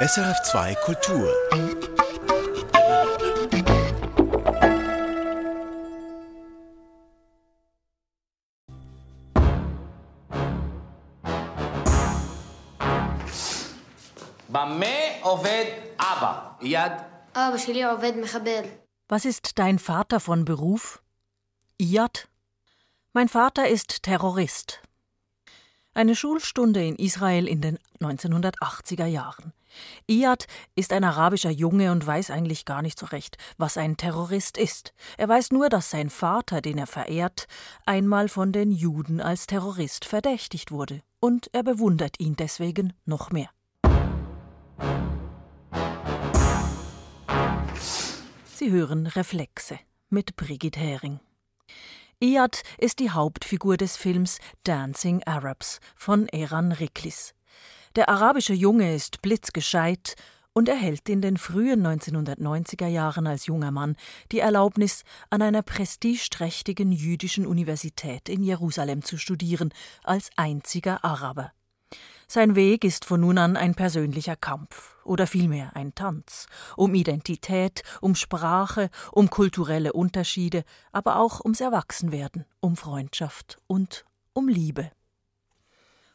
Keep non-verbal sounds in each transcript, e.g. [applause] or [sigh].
SRF 2 Kultur. במה עובד אבא? יד? אבא שלי עובד מחבל. Was ist dein Vater von Beruf? Iyad? Mein Vater ist Terrorist. Eine Schulstunde in Israel in den 1980er Jahren. Iyad ist ein arabischer Junge und weiß eigentlich gar nicht so recht, was ein Terrorist ist. Er weiß nur, dass sein Vater, den er verehrt, einmal von den Juden als Terrorist verdächtigt wurde, und er bewundert ihn deswegen noch mehr. Sie hören Reflexe mit Brigitte Hering. Iyad ist die Hauptfigur des Films Dancing Arabs von Eran Riklis. Der arabische Junge ist blitzgescheit und erhält in den frühen 1990er Jahren als junger Mann die Erlaubnis, an einer prestigeträchtigen jüdischen Universität in Jerusalem zu studieren, als einziger Araber. Sein Weg ist von nun an ein persönlicher Kampf oder vielmehr ein Tanz, um Identität, um Sprache, um kulturelle Unterschiede, aber auch ums Erwachsenwerden, um Freundschaft und um Liebe.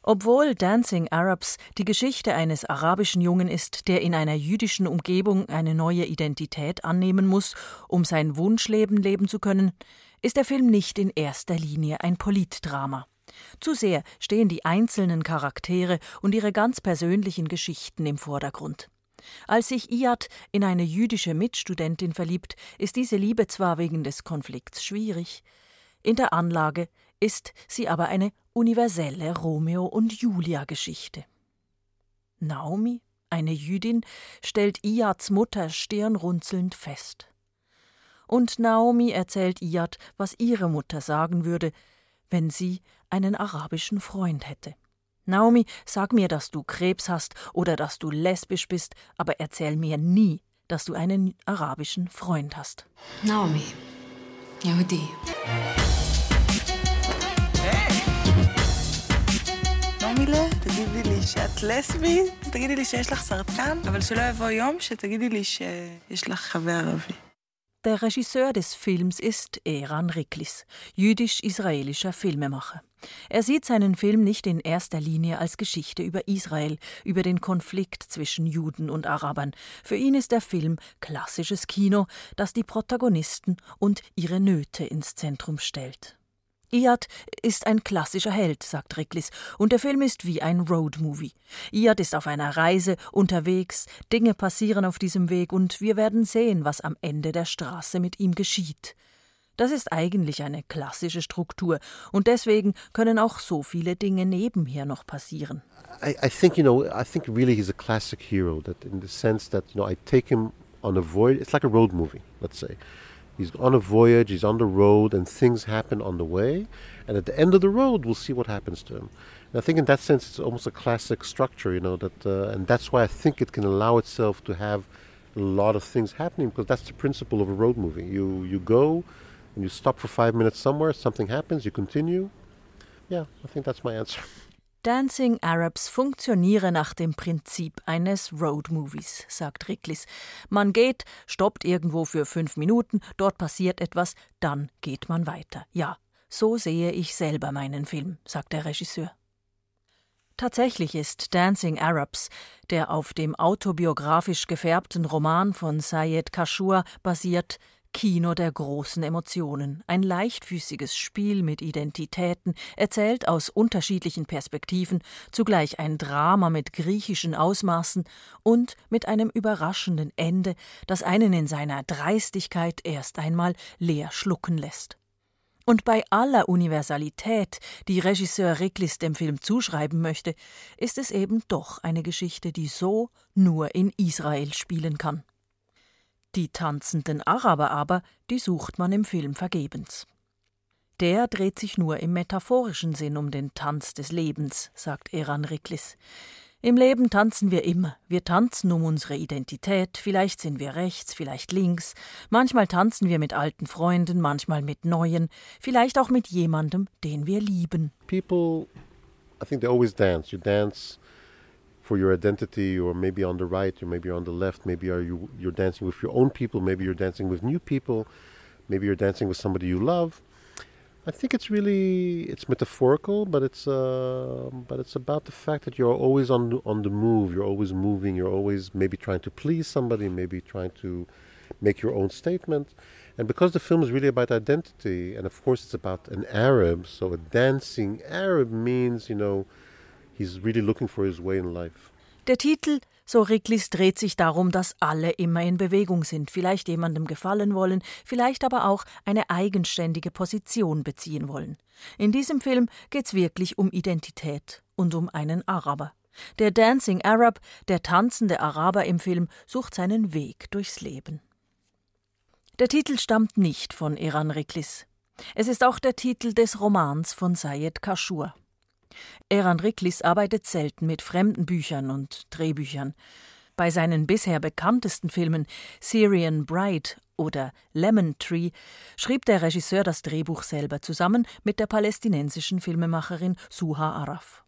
Obwohl Dancing Arabs die Geschichte eines arabischen Jungen ist, der in einer jüdischen Umgebung eine neue Identität annehmen muss, um sein Wunschleben leben zu können, ist der Film nicht in erster Linie ein Politdrama. Zu sehr stehen die einzelnen Charaktere und ihre ganz persönlichen Geschichten im Vordergrund. Als sich Iyad in eine jüdische Mitstudentin verliebt, ist diese Liebe zwar wegen des Konflikts schwierig, in der Anlage ist sie aber eine universelle Romeo und Julia Geschichte. Naomi, eine Jüdin, stellt Iads Mutter stirnrunzelnd fest. Und Naomi erzählt Iyad, was ihre Mutter sagen würde, wenn sie einen arabischen Freund hätte. Naomi, sag mir, dass du Krebs hast oder dass du lesbisch bist, aber erzähl mir nie, dass du einen arabischen Freund hast. Naomi, Yehudi. נעמילה, תגידי לי שאת לסבית, תגידי לי שיש לך סרטן, אבל שלא יבוא יום שתגידי לי שיש לך חבר ערבי. Der Regisseur des Films ist Eran Riklis, jüdisch-israelischer Filmemacher. Er sieht seinen Film nicht in erster Linie als Geschichte über Israel, über den Konflikt zwischen Juden und Arabern. Für ihn ist der Film klassisches Kino, das die Protagonisten und ihre Nöte ins Zentrum stellt. Iyad ist ein klassischer Held, sagt Ricklis, und der Film ist wie ein Roadmovie. Iyad ist auf einer Reise, unterwegs, Dinge passieren auf diesem Weg und wir werden sehen, was am Ende der Straße mit ihm geschieht. Das ist eigentlich eine klassische Struktur und deswegen können auch so viele Dinge nebenher noch passieren. I, I think, you know, I think really he's a classic hero, that in the sense that, you know, I take him on a voyage, it's like a road movie, let's say. He's on a voyage, he's on the road, and things happen on the way. And at the end of the road, we'll see what happens to him. And I think in that sense, it's almost a classic structure, you know, that, uh, and that's why I think it can allow itself to have a lot of things happening because that's the principle of a road movie. You, you go and you stop for five minutes somewhere, something happens, you continue. Yeah, I think that's my answer. [laughs] Dancing Arabs funktioniere nach dem Prinzip eines Roadmovies, sagt Ricklis. Man geht, stoppt irgendwo für fünf Minuten, dort passiert etwas, dann geht man weiter. Ja, so sehe ich selber meinen Film, sagt der Regisseur. Tatsächlich ist Dancing Arabs, der auf dem autobiografisch gefärbten Roman von Sayed Kashur basiert, Kino der großen Emotionen, ein leichtfüßiges Spiel mit Identitäten, erzählt aus unterschiedlichen Perspektiven, zugleich ein Drama mit griechischen Ausmaßen und mit einem überraschenden Ende, das einen in seiner Dreistigkeit erst einmal leer schlucken lässt. Und bei aller Universalität, die Regisseur Ricklis dem Film zuschreiben möchte, ist es eben doch eine Geschichte, die so nur in Israel spielen kann. Die tanzenden Araber aber, die sucht man im Film vergebens. Der dreht sich nur im metaphorischen Sinn um den Tanz des Lebens, sagt Eran Riklis. Im Leben tanzen wir immer. Wir tanzen um unsere Identität. Vielleicht sind wir rechts, vielleicht links. Manchmal tanzen wir mit alten Freunden, manchmal mit neuen. Vielleicht auch mit jemandem, den wir lieben. People, I think they always dance. You dance for your identity, or maybe on the right, or maybe on the left. Maybe are you you're dancing with your own people. Maybe you're dancing with new people. Maybe you're dancing with somebody you love. I think it's really it's metaphorical, but it's uh, but it's about the fact that you're always on on the move. You're always moving. You're always maybe trying to please somebody. Maybe trying to make your own statement. And because the film is really about identity, and of course it's about an Arab, so a dancing Arab means, you know, he's really looking for his way in life. Der Titel, so Riklis, dreht sich darum, dass alle immer in Bewegung sind, vielleicht jemandem gefallen wollen, vielleicht aber auch eine eigenständige Position beziehen wollen. In diesem Film geht's wirklich um Identität und um einen Araber. Der Dancing Arab, der tanzende Araber im Film, sucht seinen Weg durchs Leben. Der Titel stammt nicht von Eran Riklis. Es ist auch der Titel des Romans von Sayed Kashur. Eran Riklis arbeitet selten mit fremden Büchern und Drehbüchern. Bei seinen bisher bekanntesten Filmen Syrian Bride oder Lemon Tree schrieb der Regisseur das Drehbuch selber zusammen mit der palästinensischen Filmemacherin Suha Araf.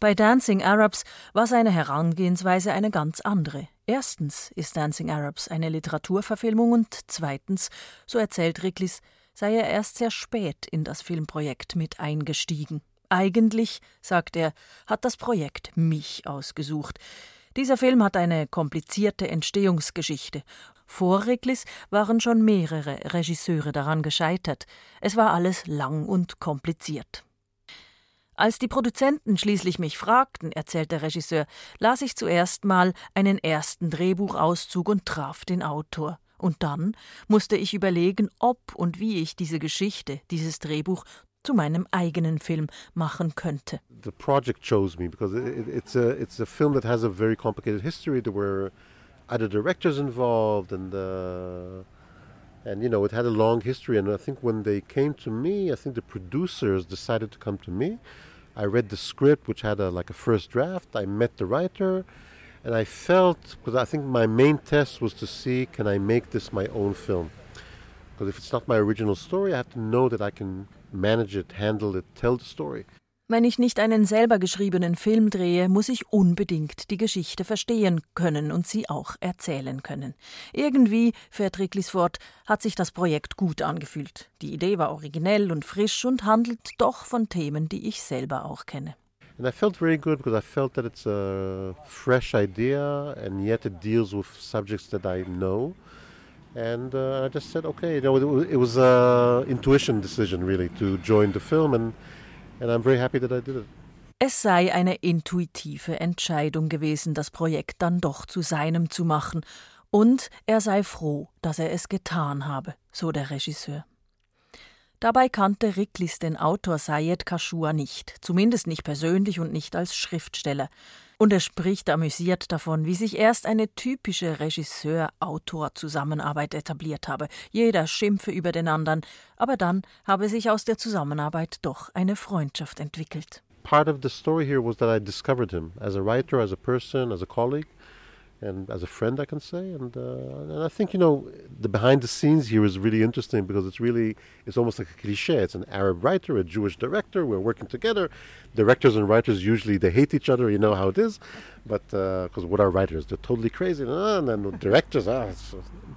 Bei Dancing Arabs war seine Herangehensweise eine ganz andere. Erstens ist Dancing Arabs eine Literaturverfilmung und zweitens, so erzählt Riklis, sei er erst sehr spät in das Filmprojekt mit eingestiegen. Eigentlich, sagt er, hat das Projekt mich ausgesucht. Dieser Film hat eine komplizierte Entstehungsgeschichte. Vor Riklis waren schon mehrere Regisseure daran gescheitert. Es war alles lang und kompliziert. Als die Produzenten schließlich mich fragten, erzählt der Regisseur, las ich zuerst mal einen ersten Drehbuchauszug und traf den Autor. Und dann musste ich überlegen, ob und wie ich diese Geschichte, dieses Drehbuch zu meinem eigenen Film machen könnte. The project chose me because it, it's a it's a film that has a very complicated history. There were other directors involved, and uh, and you know it had a long history. And I think when they came to me, I think the producers decided to come to me. I read the script, which had a, like a first draft. I met the writer, and I felt because I think my main test was to see can I make this my own film. Because if it's not my original story, I have to know that I can manage it, handle it, tell the story. Wenn ich nicht einen selber geschriebenen Film drehe, muss ich unbedingt die Geschichte verstehen können und sie auch erzählen können. Irgendwie, fährt Riklis fort, hat sich das Projekt gut angefühlt. Die Idee war originell und frisch und handelt doch von Themen, die ich selber auch kenne. And I felt very good because I felt that it's a fresh idea and yet it deals with subjects that I know. And uh, I just said, okay, you know, it, it was an intuition decision really to join the film and And I'm very happy that I did it. Es sei eine intuitive Entscheidung gewesen, das Projekt dann doch zu seinem zu machen, und er sei froh, dass er es getan habe, so der Regisseur. Dabei kannte Riklis den Autor Sayed Kashua nicht, zumindest nicht persönlich und nicht als Schriftsteller. Und er spricht amüsiert davon, wie sich erst eine typische Regisseur-Autor-Zusammenarbeit etabliert habe. Jeder schimpfe über den anderen, aber dann habe sich aus der Zusammenarbeit doch eine Freundschaft entwickelt. Part of the story here was that I discovered him as a writer, as a person, as a colleague. And as a friend, I can say. And, uh, and I think you know the behind the scenes here is really interesting because it's really it's almost like a cliche. It's an Arab writer, a Jewish director. We're working together. Directors and writers usually they hate each other. You know how it is, but because uh, what are writers? They're totally crazy, and then the directors are.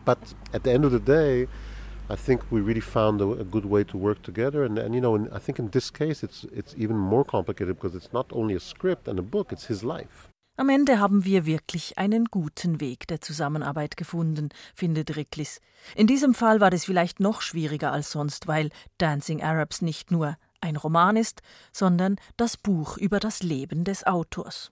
But at the end of the day. I think we really found a, a good way to work together, and, and you know, I think in this case, it's it's even more complicated because it's not only a script and a book; it's his life. Am Ende haben wir wirklich einen guten Weg der Zusammenarbeit gefunden, findet Riklis. In diesem Fall war es vielleicht noch schwieriger als sonst, weil Dancing Arabs nicht nur ein Roman ist, sondern das Buch über das Leben des Autors.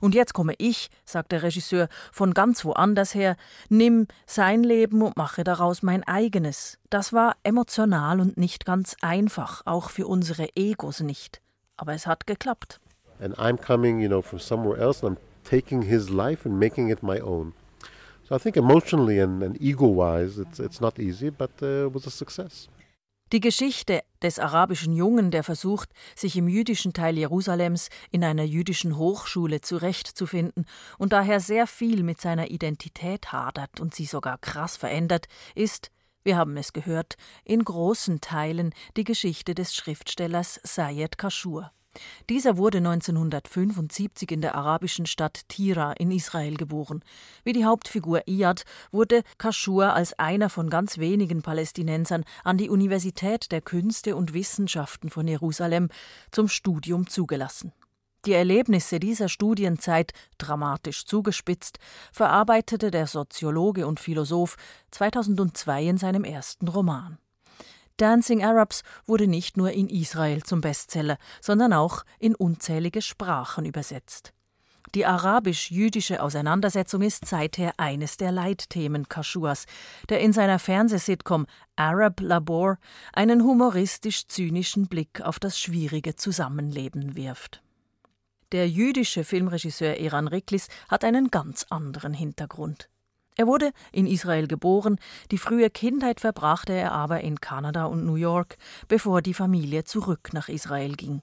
Und jetzt komme ich, sagt der Regisseur, von ganz woanders her, nimm sein Leben und mache daraus mein eigenes. Das war emotional und nicht ganz einfach, auch für unsere Egos nicht. Aber es hat geklappt. And I'm coming, you know, from somewhere else and I'm taking his life and making it my own. So I think emotionally and, and ego-wise, it's, it's not easy, but uh, it was a success. Die Geschichte des arabischen Jungen, der versucht, sich im jüdischen Teil Jerusalems in einer jüdischen Hochschule zurechtzufinden und daher sehr viel mit seiner Identität hadert und sie sogar krass verändert, ist, wir haben es gehört, in großen Teilen die Geschichte des Schriftstellers Sayed Kashur. Dieser wurde 1975 in der arabischen Stadt Tira in Israel geboren. Wie die Hauptfigur Iyad wurde Kashur als einer von ganz wenigen Palästinensern an die Universität der Künste und Wissenschaften von Jerusalem zum Studium zugelassen. Die Erlebnisse dieser Studienzeit, dramatisch zugespitzt, verarbeitete der Soziologe und Philosoph 2002 in seinem ersten Roman. Dancing Arabs wurde nicht nur in Israel zum Bestseller, sondern auch in unzählige Sprachen übersetzt. Die arabisch-jüdische Auseinandersetzung ist seither eines der Leitthemen Kashuas, der in seiner Fernsehsitcom Arab Labor einen humoristisch-zynischen Blick auf das schwierige Zusammenleben wirft. Der jüdische Filmregisseur Eran Riklis hat einen ganz anderen Hintergrund. Er wurde in Israel geboren, die frühe Kindheit verbrachte er aber in Kanada und New York, bevor die Familie zurück nach Israel ging.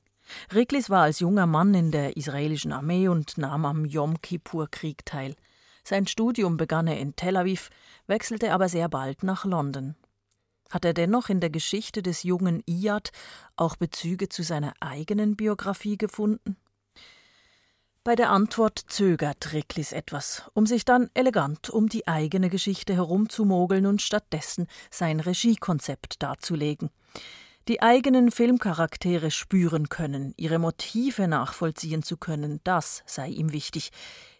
Riklis war als junger Mann in der israelischen Armee und nahm am Yom Kippur-Krieg teil. Sein Studium begann er in Tel Aviv, wechselte aber sehr bald nach London. Hat er dennoch in der Geschichte des jungen Iyad auch Bezüge zu seiner eigenen Biografie gefunden? Bei der Antwort zögert Riklis etwas, um sich dann elegant um die eigene Geschichte herumzumogeln und stattdessen sein Regiekonzept darzulegen. Die eigenen Filmcharaktere spüren können, ihre Motive nachvollziehen zu können, das sei ihm wichtig.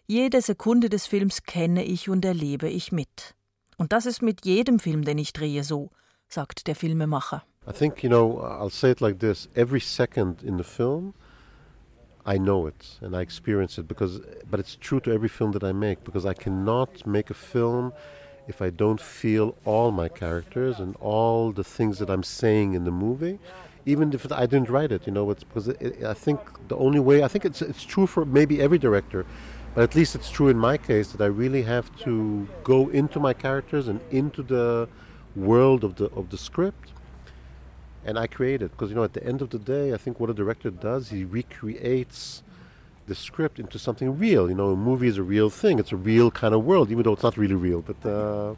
Jede Sekunde des Films kenne ich und erlebe ich mit. Und das ist mit jedem Film, den ich drehe, so, sagt der Filmemacher. I think, you know, I'll say it like this every second in the film I know it and I experience it because, but it's true to every film that I make because I cannot make a film if I don't feel all my characters and all the things that I'm saying in the movie, even if I didn't write it. You know, it's because it, I think the only way I think it's it's true for maybe every director, but at least it's true in my case that I really have to go into my characters and into the world of the of the script and I create it because you know at the end of the day, I think what a director does, he recreates the script into something real. You know, a movie is a real thing; it's a real kind of world, even though it's not really real. But uh,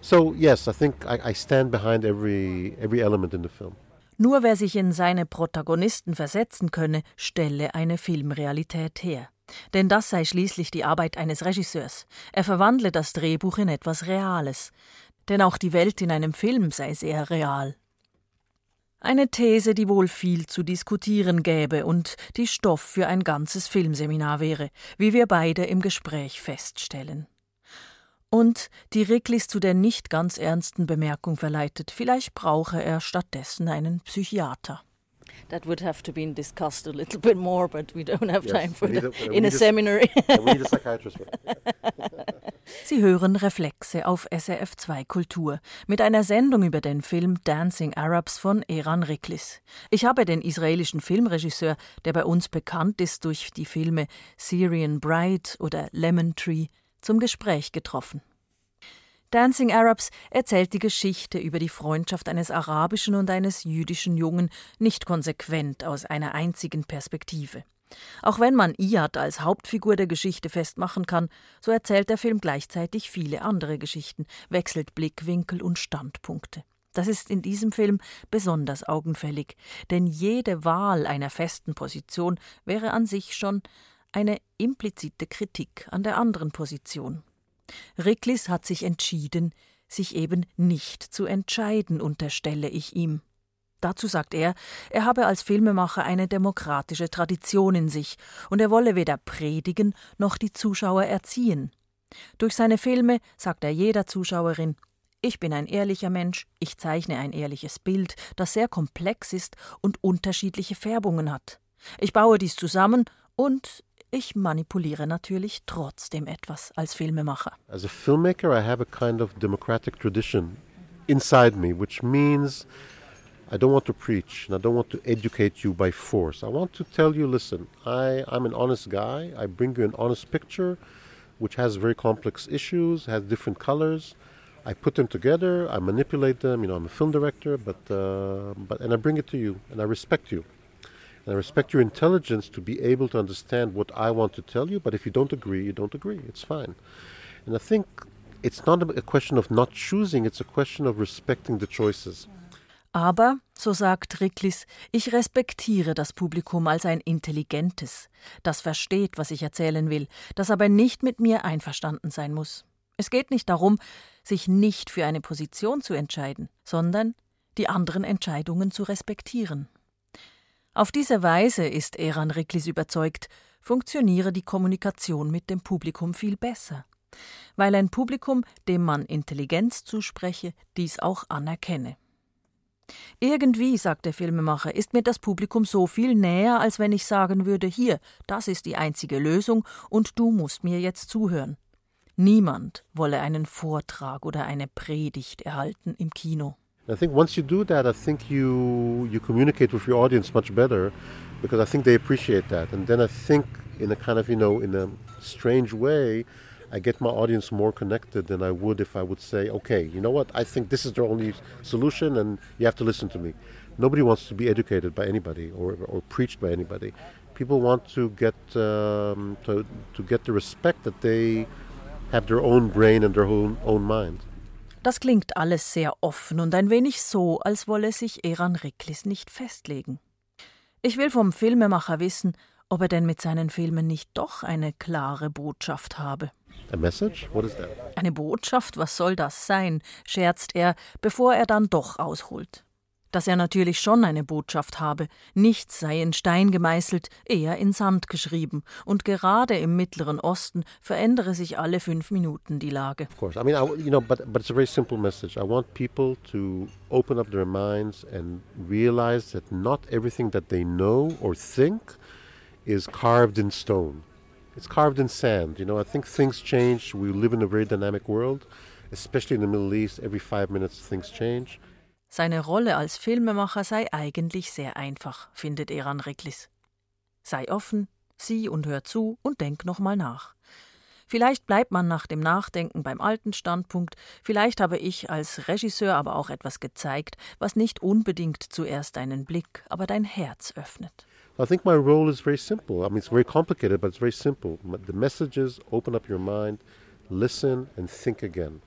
so yes, I think I, I stand behind every every element in the film. Nur wer sich in seine Protagonisten versetzen könne, stelle eine Filmrealität her. Denn das sei schließlich die Arbeit eines Regisseurs. Er verwandle das Drehbuch in etwas Reales. Denn auch die Welt in einem Film sei sehr real. Eine These, die wohl viel zu diskutieren gäbe und die Stoff für ein ganzes Filmseminar wäre, wie wir beide im Gespräch feststellen. Und die Ricklis zu der nicht ganz ernsten Bemerkung verleitet, vielleicht brauche er stattdessen einen Psychiater. That would have to be discussed a little bit more, but we don't have yes, time for that in a, a seminary. [laughs] Sie hören Reflexe auf SRF 2 Kultur mit einer Sendung über den Film Dancing Arabs von Eran Riklis. Ich habe den israelischen Filmregisseur, der bei uns bekannt ist durch die Filme Syrian Bride oder Lemon Tree, zum Gespräch getroffen. Dancing Arabs erzählt die Geschichte über die Freundschaft eines arabischen und eines jüdischen Jungen nicht konsequent aus einer einzigen Perspektive. Auch wenn man Iyad als Hauptfigur der Geschichte festmachen kann, so erzählt der Film gleichzeitig viele andere Geschichten, wechselt Blickwinkel und Standpunkte. Das ist in diesem Film besonders augenfällig, denn jede Wahl einer festen Position wäre an sich schon eine implizite Kritik an der anderen Position. Riklis hat sich entschieden, sich eben nicht zu entscheiden, unterstelle ich ihm. Dazu sagt er, er habe als Filmemacher eine demokratische Tradition in sich und er wolle weder predigen noch die Zuschauer erziehen. Durch seine Filme sagt er jeder Zuschauerin, ich bin ein ehrlicher Mensch, ich zeichne ein ehrliches Bild, das sehr komplex ist und unterschiedliche Färbungen hat. Ich baue dies zusammen und ich manipuliere natürlich trotzdem etwas als Filmemacher. As a filmmaker I have a kind of democratic tradition inside me, which means I don't want to preach and I don't want to educate you by force. I want to tell you listen, I, I'm an honest guy. I bring you an honest picture which has very complex issues, has different colors. I put them together, I manipulate them. You know, I'm a film director, but, uh, but and I bring it to you and I respect you. And I respect your intelligence to be able to understand what I want to tell you, but if you don't agree, you don't agree. It's fine. And I think it's not a question of not choosing, it's a question of respecting the choices. Aber, so sagt Ricklis, ich respektiere das Publikum als ein intelligentes, das versteht, was ich erzählen will, das aber nicht mit mir einverstanden sein muss. Es geht nicht darum, sich nicht für eine Position zu entscheiden, sondern die anderen Entscheidungen zu respektieren. Auf diese Weise ist Eran Ricklis überzeugt, funktioniere die Kommunikation mit dem Publikum viel besser, weil ein Publikum, dem man Intelligenz zuspreche, dies auch anerkenne. Irgendwie, sagt der Filmemacher, ist mir das Publikum so viel näher, als wenn ich sagen würde, hier, das ist die einzige Lösung und du musst mir jetzt zuhören. Niemand wolle einen Vortrag oder eine Predigt erhalten im Kino. I think once you do that, I think you you communicate with your audience much better because I think they appreciate that. And then I think in a kind of, you know, in a strange way, I get my audience more connected than I would if I would say, okay, you know what, I think this is the only solution and you have to listen to me. Nobody wants to be educated by anybody or, or preached by anybody. People want to get um, to, to get the respect that they have their own brain and their own, own mind. Das klingt alles sehr offen und ein wenig so, als wolle sich Eran Riklis nicht festlegen. Ich will vom Filmemacher wissen, ob er denn mit seinen Filmen nicht doch eine klare Botschaft habe. A message? What is that? Eine Botschaft, was soll das sein? scherzt er, bevor er dann doch ausholt dass er natürlich schon eine Botschaft habe, nichts sei in Stein gemeißelt, eher in Sand geschrieben, und gerade im Mittleren Osten verändere sich alle fünf Minuten die Lage. Of course, I mean, I, you know, but but it's a very simple message. I want people to open up their minds and realize that not everything that they know or think is carved in stone. It's carved in sand. You know, I think things change. We live in a very dynamic world, especially in the Middle East. Every five minutes, things change. Seine Rolle als Filmemacher sei eigentlich sehr einfach, findet Eran Reklis. Sei offen, sieh und hör zu und denk nochmal nach. Vielleicht bleibt man nach dem Nachdenken beim alten Standpunkt, vielleicht habe ich als Regisseur aber auch etwas gezeigt, was nicht unbedingt zuerst deinen Blick, aber dein Herz öffnet. I think my role is very simple. I mean, it's very complicated, but it's very simple. The message is open up your mind, listen, and think again.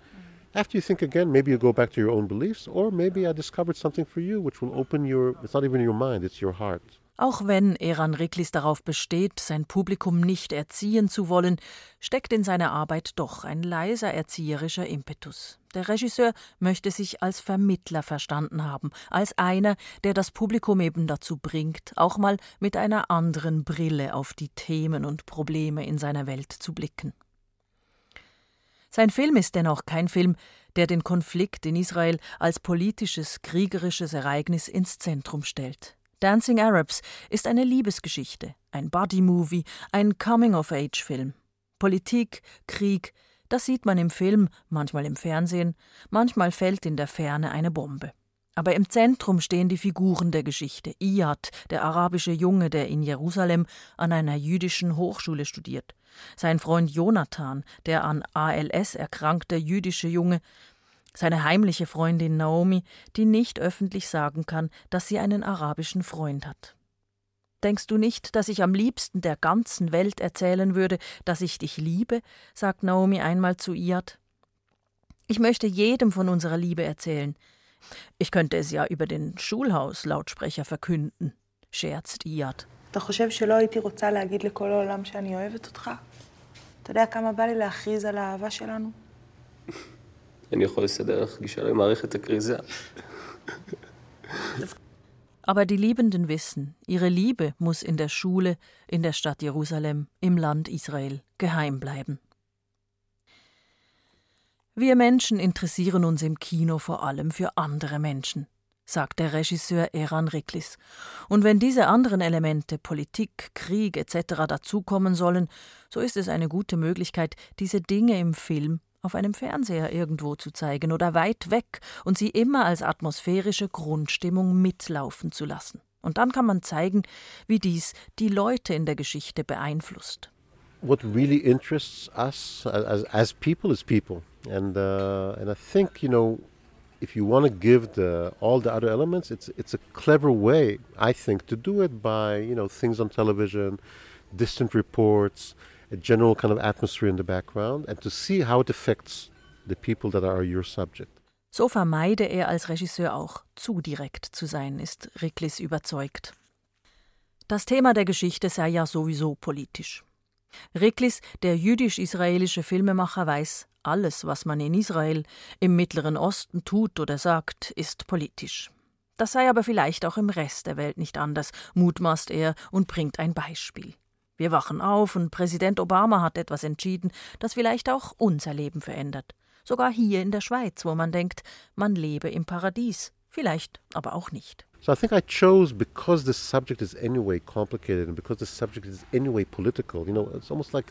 After you think again, maybe you go back to your own beliefs, or maybe I discovered something for you which will open your, it's not even your mind, it's your heart. Auch wenn Eran Riklis darauf besteht, sein Publikum nicht erziehen zu wollen, steckt in seiner Arbeit doch ein leiser erzieherischer Impetus. Der Regisseur möchte sich als Vermittler verstanden haben, als einer, der das Publikum eben dazu bringt, auch mal mit einer anderen Brille auf die Themen und Probleme in seiner Welt zu blicken. Sein Film ist dennoch kein Film, der den Konflikt in Israel als politisches, kriegerisches Ereignis ins Zentrum stellt. Dancing Arabs ist eine Liebesgeschichte, ein Buddy-Movie, ein Coming-of-Age-Film. Politik, Krieg, das sieht man im Film, manchmal im Fernsehen, manchmal fällt in der Ferne eine Bombe. Aber im Zentrum stehen die Figuren der Geschichte. Iyad, der arabische Junge, der in Jerusalem an einer jüdischen Hochschule studiert. Sein Freund Jonathan, der an ALS erkrankte jüdische Junge. Seine heimliche Freundin Naomi, die nicht öffentlich sagen kann, dass sie einen arabischen Freund hat. Denkst du nicht, dass ich am liebsten der ganzen Welt erzählen würde, dass ich dich liebe? sagt Naomi einmal zu Iyad. Ich möchte jedem von unserer Liebe erzählen. Ich könnte es ja über den Schulhauslautsprecher verkünden, scherzt Iyad. אתה חושב שלא הייתי רוצה להגיד לכל העולם שאני אוהבת אותך? אתה יודע כמה בא לי להכריז על האהבה שלנו? אני יכול לסדר לך גישה למערכת הכריזה. Aber die Liebenden wissen, ihre Liebe muss in der Schule, in der Stadt Jerusalem, im Land Israel geheim bleiben. Wir Menschen interessieren uns im Kino vor allem für andere Menschen, sagt der Regisseur Eran Riklis. Und wenn diese anderen Elemente Politik, Krieg etc. dazukommen sollen, so ist es eine gute Möglichkeit, diese Dinge im Film auf einem Fernseher irgendwo zu zeigen oder weit weg und sie immer als atmosphärische Grundstimmung mitlaufen zu lassen. Und dann kann man zeigen, wie dies die Leute in der Geschichte beeinflusst. What really interests us as, as people is people. and uh, and I think you know if you want to give the all the other elements, it's it's a clever way I think to do it by you know things on television, distant reports, a general kind of atmosphere in the background, and to see how it affects the people that are your subject. So vermeide er als Regisseur auch, zu direkt zu sein, ist Riklis überzeugt. Das Thema der Geschichte sei ja sowieso politisch. Riklis, der jüdisch-israelische Filmemacher, weiß, alles, was man in Israel, im Mittleren Osten tut oder sagt, ist politisch. Das sei aber vielleicht auch im Rest der Welt nicht anders, mutmaßt er und bringt ein Beispiel. Wir wachen auf und Präsident Obama hat etwas entschieden, das vielleicht auch unser Leben verändert. Sogar hier in der Schweiz, wo man denkt, man lebe im Paradies. Vielleicht aber auch nicht. So I think I chose because the subject is anyway complicated and because the subject is anyway political. You know, it's almost like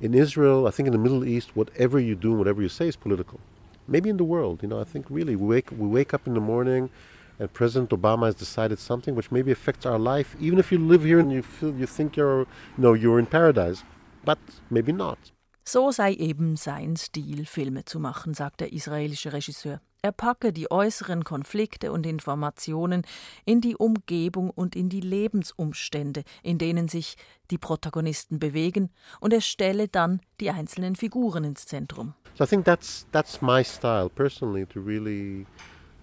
in Israel, I think in the Middle East, whatever you do whatever you say is political. Maybe in the world, you know, I think really we wake we wake up in the morning and President Obama has decided something which maybe affects our life, even if you live here and you feel you think you're you know you're in paradise, but maybe not. So sei eben sein Stil, Filme zu machen, sagt der israelische Regisseur. Er packe die äußeren Konflikte und Informationen in die Umgebung und in die Lebensumstände, in denen sich die Protagonisten bewegen, und er stelle dann die einzelnen Figuren ins Zentrum. So I think that's that's my style personally to really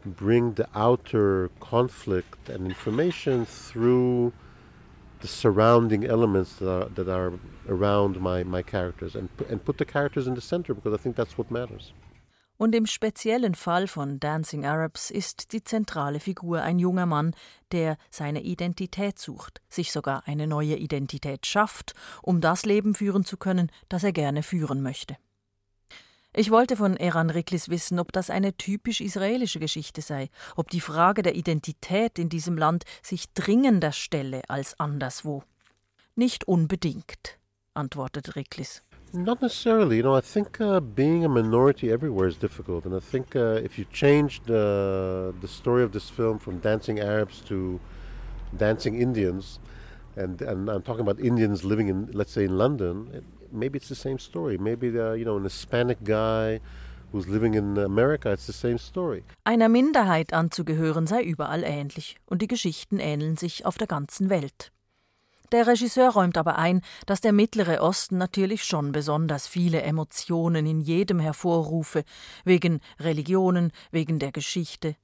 bring the outer conflict and information through the surrounding elements that are, that are around my, my characters and, and put the characters in the center because I think that's what matters. Und im speziellen Fall von Dancing Arabs ist die zentrale Figur ein junger Mann, der seine Identität sucht, sich sogar eine neue Identität schafft, um das Leben führen zu können, das er gerne führen möchte. Ich wollte von Eran Riklis wissen, ob das eine typisch israelische Geschichte sei, ob die Frage der Identität in diesem Land sich dringender stelle als anderswo. Nicht unbedingt, antwortet Riklis. Not necessarily. You know, I think uh, being a minority everywhere is difficult, and I think uh, if you change the the story of this film from dancing Arabs to dancing Indians, and and I'm talking about Indians living in, let's say, in London, it, maybe it's the same story. Maybe the, you know, an Hispanic guy who's living in America, it's the same story. Einer Minderheit anzugehören sei überall ähnlich, und die Geschichten ähneln sich auf der ganzen Welt. Der Regisseur räumt aber ein, dass der Mittlere Osten natürlich schon besonders viele Emotionen in jedem hervorrufe, wegen Religionen, wegen der Geschichte.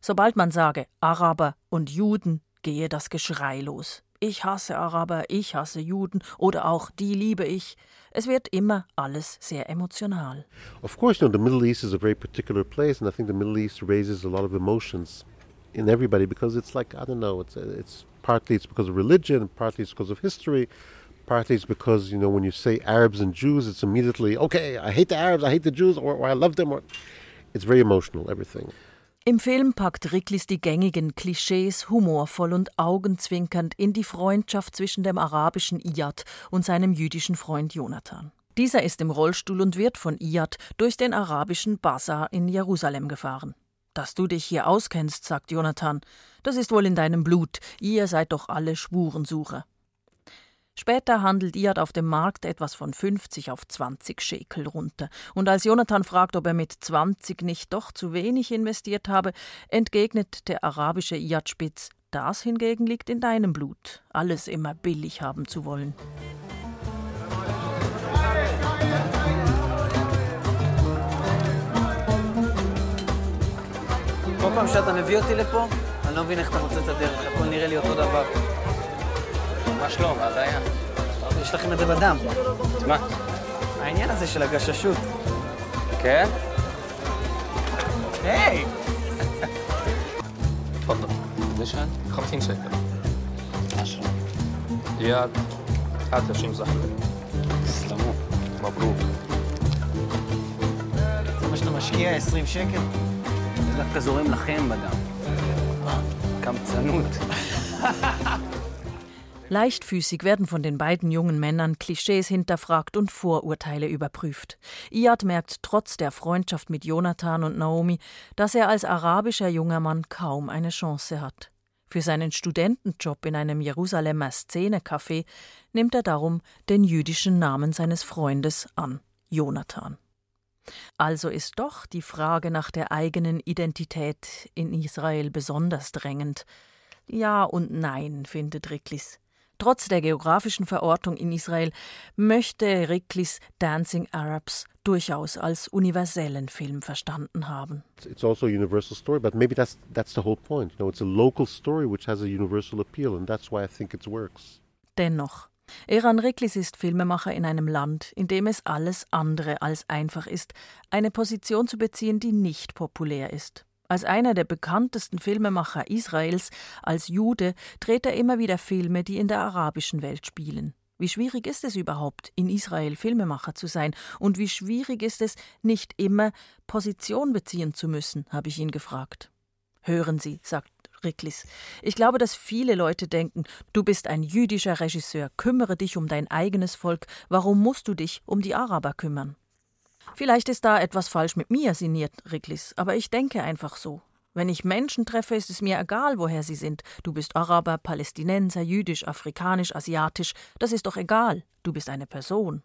Sobald man sage Araber und Juden, gehe das Geschrei los. Ich hasse Araber, ich hasse Juden oder auch die liebe ich. Es wird immer alles sehr emotional. Of course, you know, the Middle East is a very particular place, and I think the Middle East raises a lot of emotions in everybody because it's like I don't know, it's it's partly it's because of religion, partly it's because of history, partly it's because you know when you say Arabs and Jews, it's immediately okay. I hate the Arabs, I hate the Jews, or, or I love them. Or it's very emotional, everything. Im Film packt Riklis die gängigen Klischees humorvoll und augenzwinkernd in die Freundschaft zwischen dem arabischen Iyad und seinem jüdischen Freund Jonathan. Dieser ist im Rollstuhl und wird von Iyad durch den arabischen Bazar in Jerusalem gefahren. Dass du dich hier auskennst, sagt Jonathan, das ist wohl in deinem Blut, ihr seid doch alle Spurensucher. Später handelt Iad auf dem Markt etwas von 50 auf 20 Schekel runter. Und als Jonathan fragt, ob er mit 20 nicht doch zu wenig investiert habe, entgegnet der arabische Iad-Spitz, das hingegen liegt in deinem Blut, alles immer billig haben zu wollen. כל פעם שאתה מביא אותי לפה, אני לא מבין איך אתה מוצא את הדרך, הכל נראה לי אותו דבר. ממש לא, מה הבעיה? יש לכם את זה בדם. מה? העניין הזה של הגששות. כן? היי! تفضل نشهد 50 شيكل 10 اياد هات 20 زحمه תסלמו. مبروك זה מה שאתה משקיע, 20 שקל? זה דווקא זורם לכם בדם. קמצנות. [laughs] Leichtfüßig werden von den beiden jungen Männern Klischees hinterfragt und Vorurteile überprüft. Iyad merkt trotz der Freundschaft mit Jonathan und Naomi, dass er als arabischer junger Mann kaum eine Chance hat. Für seinen Studentenjob in einem Jerusalemer Szenecafé nimmt er darum den jüdischen Namen seines Freundes an, Jonathan. Also ist doch die Frage nach der eigenen Identität in Israel besonders drängend. Ja und nein, findet Riklis. Trotz der geografischen Verortung in Israel möchte Riklis Dancing Arabs durchaus als universellen Film verstanden haben. It's also a universal story, but maybe that's that's the whole point. You know, it's a local story which has a universal appeal, and that's why I think it works. Dennoch, Eran Riklis ist Filmemacher in einem Land, in dem es alles andere als einfach ist, eine Position zu beziehen, die nicht populär ist. Als einer der bekanntesten Filmemacher Israels, als Jude, dreht er immer wieder Filme, die in der arabischen Welt spielen. Wie schwierig ist es überhaupt, in Israel Filmemacher zu sein? Und wie schwierig ist es, nicht immer Position beziehen zu müssen, habe ich ihn gefragt. Hören Sie, sagt Riklis. Ich glaube, dass viele Leute denken, du bist ein jüdischer Regisseur, kümmere dich um dein eigenes Volk, warum musst du dich um die Araber kümmern? Vielleicht ist da etwas falsch mit mir, sinniert Riklis, aber ich denke einfach so. Wenn ich Menschen treffe, ist es mir egal, woher sie sind. Du bist Araber, Palästinenser, jüdisch, afrikanisch, asiatisch. Das ist doch egal. Du bist eine Person.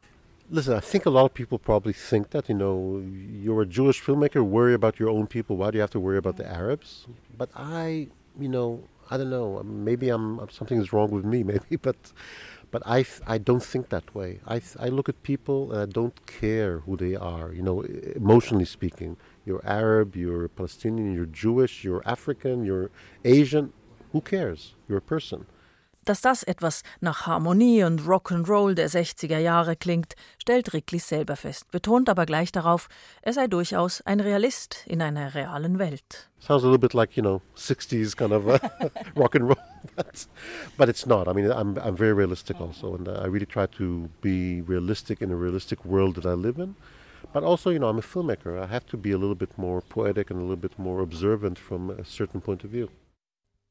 Listen, I think a lot of people probably think that, you know, you're a Jewish filmmaker, worry about your own people. Why do you have to worry about the Arabs? But I, you know, I don't know. Maybe I'm something is wrong with me, [laughs] maybe, but but I I don't think that way. I I look at people and I don't care who they are, you know, emotionally speaking. You're Arab, you're Palestinian, you're Jewish, you're African, you're Asian. Who cares? You're a person. Dass das etwas nach Harmonie und Rock'n'Roll der 60er Jahre klingt, stellt Ricklis selber fest, betont aber gleich darauf, er sei durchaus ein Realist in einer realen Welt. Sounds a little bit like, you know, 60s kind of uh, [laughs] but, but it's not. I mean, I'm, I'm very realistic also, and I really try to be realistic in a realistic world that I live in. But also, you know, I'm a filmmaker. I have to be a little bit more poetic and a little bit more observant from a certain point of view.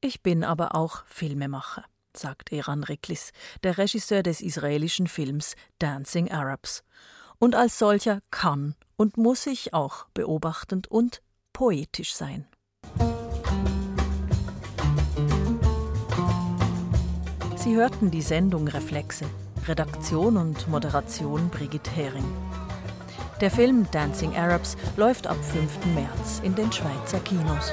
Ich bin aber auch Filmemacher sagt Eran Riklis, der Regisseur des israelischen Films Dancing Arabs. Und als solcher kann und muss ich auch beobachtend und poetisch sein. Sie hörten die Sendung Reflexe. Redaktion und Moderation Brigitte Hering. Der Film Dancing Arabs läuft ab 5. März in den Schweizer Kinos.